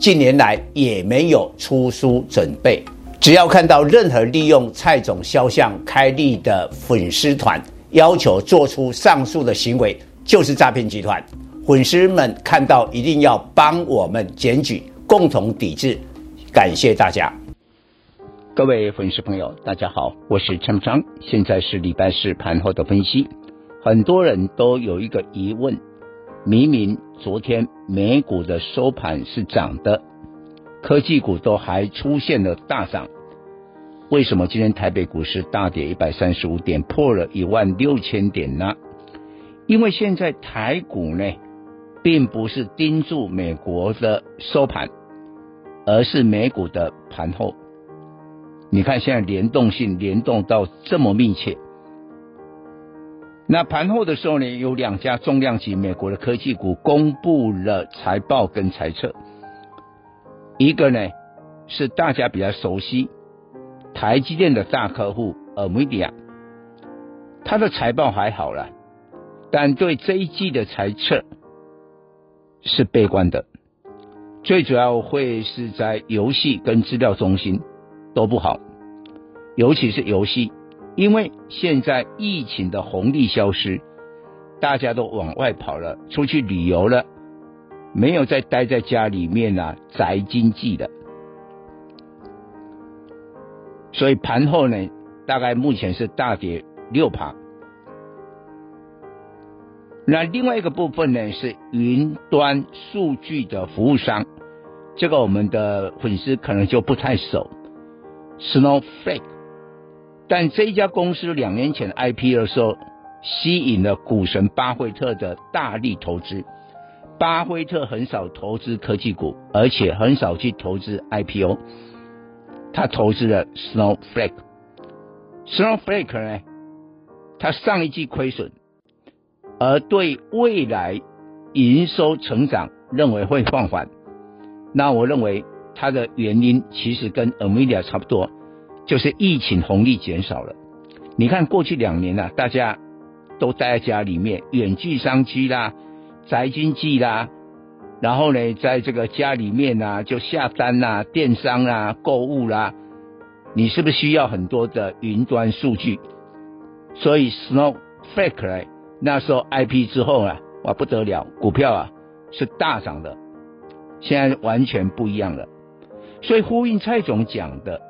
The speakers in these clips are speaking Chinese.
近年来也没有出书准备。只要看到任何利用蔡总肖像开立的粉丝团，要求做出上述的行为，就是诈骗集团。粉丝们看到一定要帮我们检举，共同抵制。感谢大家。各位粉丝朋友，大家好，我是陈昌，现在是礼拜四盘后的分析。很多人都有一个疑问：明明昨天美股的收盘是涨的，科技股都还出现了大涨，为什么今天台北股市大跌一百三十五点，破了一万六千点呢？因为现在台股呢，并不是盯住美国的收盘，而是美股的盘后。你看，现在联动性联动到这么密切。那盘后的时候呢，有两家重量级美国的科技股公布了财报跟财测。一个呢是大家比较熟悉台积电的大客户 NVIDIA，它的财报还好了，但对这一季的财测是悲观的，最主要会是在游戏跟资料中心。都不好，尤其是游戏，因为现在疫情的红利消失，大家都往外跑了，出去旅游了，没有再待在家里面啊，宅经济的。所以盘后呢，大概目前是大跌六盘。那另外一个部分呢，是云端数据的服务商，这个我们的粉丝可能就不太熟。Snowflake，但这家公司两年前 IPO 的时候，吸引了股神巴菲特的大力投资。巴菲特很少投资科技股，而且很少去投资 IPO，他投资了 Snowflake。Snowflake 呢，他上一季亏损，而对未来营收成长认为会放缓。那我认为。它的原因其实跟 Amelia 差不多，就是疫情红利减少了。你看过去两年啊，大家都待在家里面，远距商机啦，宅经济啦，然后呢，在这个家里面啊，就下单啦、电商啦、购物啦，你是不是需要很多的云端数据？所以 Snowflake 那时候 IP 之后啊，哇不得了，股票啊是大涨的，现在完全不一样了。所以呼应蔡总讲的，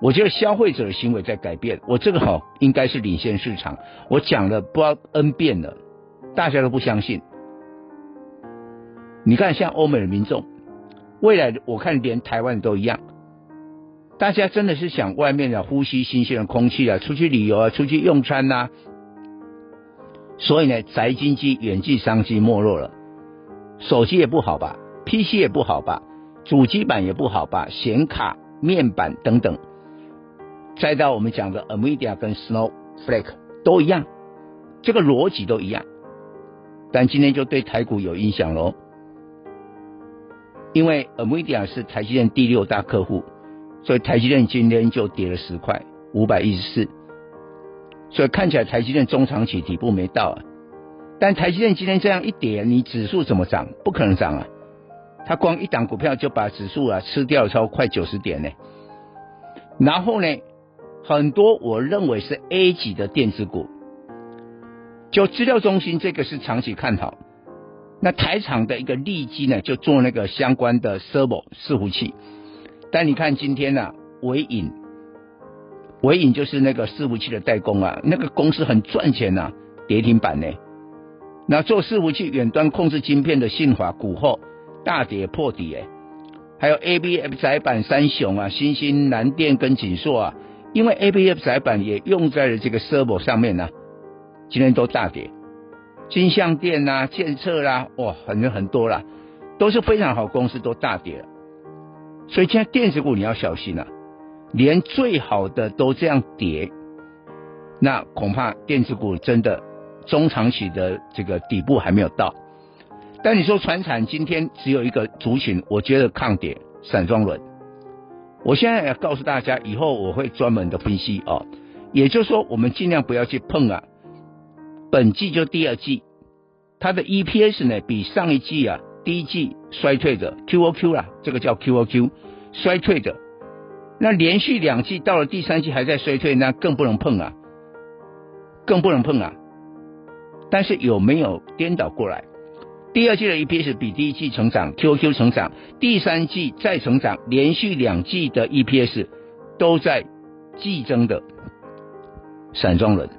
我觉得消费者的行为在改变。我这个好应该是领先市场。我讲了不知道 N 遍了，大家都不相信。你看，像欧美的民众，未来我看连台湾都一样，大家真的是想外面的呼吸新鲜的空气啊，出去旅游啊，出去用餐呐。所以呢，宅经济、远距商机没落了，手机也不好吧，PC 也不好吧。主机板也不好吧，显卡、面板等等，再到我们讲的 Amidia 跟 Snowflake 都一样，这个逻辑都一样，但今天就对台股有影响喽，因为 Amidia 是台积电第六大客户，所以台积电今天就跌了十块，五百一十四，所以看起来台积电中长期底部没到啊，但台积电今天这样一跌，你指数怎么涨？不可能涨啊。它光一档股票就把指数啊吃掉超快九十点呢，然后呢，很多我认为是 A 级的电子股，就资料中心这个是长期看好，那台厂的一个利基呢就做那个相关的 server 伺服器，但你看今天呢、啊，纬颖，纬颖就是那个伺服器的代工啊，那个公司很赚钱呐、啊，跌停板呢，那做伺服器远端控制晶片的信华股后。大跌破底哎，还有 ABF 窄板三雄啊，新兴、南电跟景硕啊，因为 ABF 载板也用在了这个 server 上面呢、啊，今天都大跌。金相电呐、啊、建测啦，哇，很多很多啦。都是非常好公司都大跌了，所以现在电子股你要小心了，啊，连最好的都这样跌，那恐怕电子股真的中长期的这个底部还没有到。但你说船产今天只有一个族群，我觉得抗跌，散装轮。我现在要告诉大家，以后我会专门的分析哦，也就是说，我们尽量不要去碰啊。本季就第二季，它的 EPS 呢比上一季啊。第一季衰退的 QOQ 啦，这个叫 QOQ 衰退的，那连续两季到了第三季还在衰退，那更不能碰啊，更不能碰啊。但是有没有颠倒过来？第二季的 EPS 比第一季成长，QQ 成长，第三季再成长，连续两季的 EPS 都在季增的散装轮，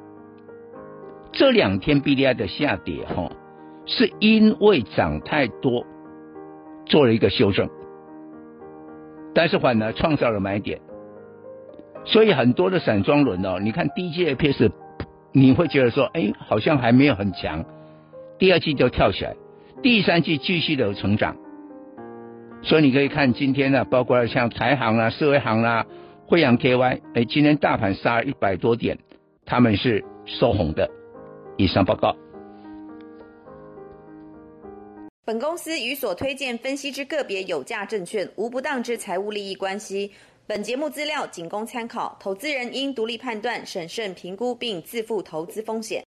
这两天 BDI 的下跌哈。是因为涨太多，做了一个修正，但是反而创造了买点，所以很多的散装轮哦，你看第一季的 EPS，你会觉得说，哎，好像还没有很强，第二季就跳起来，第三季继续的成长，所以你可以看今天呢，包括像台行啊、四维航啦、慧洋 KY，哎，今天大盘杀了一百多点，他们是收红的。以上报告。本公司与所推荐分析之个别有价证券无不当之财务利益关系。本节目资料仅供参考，投资人应独立判断、审慎评估并自负投资风险。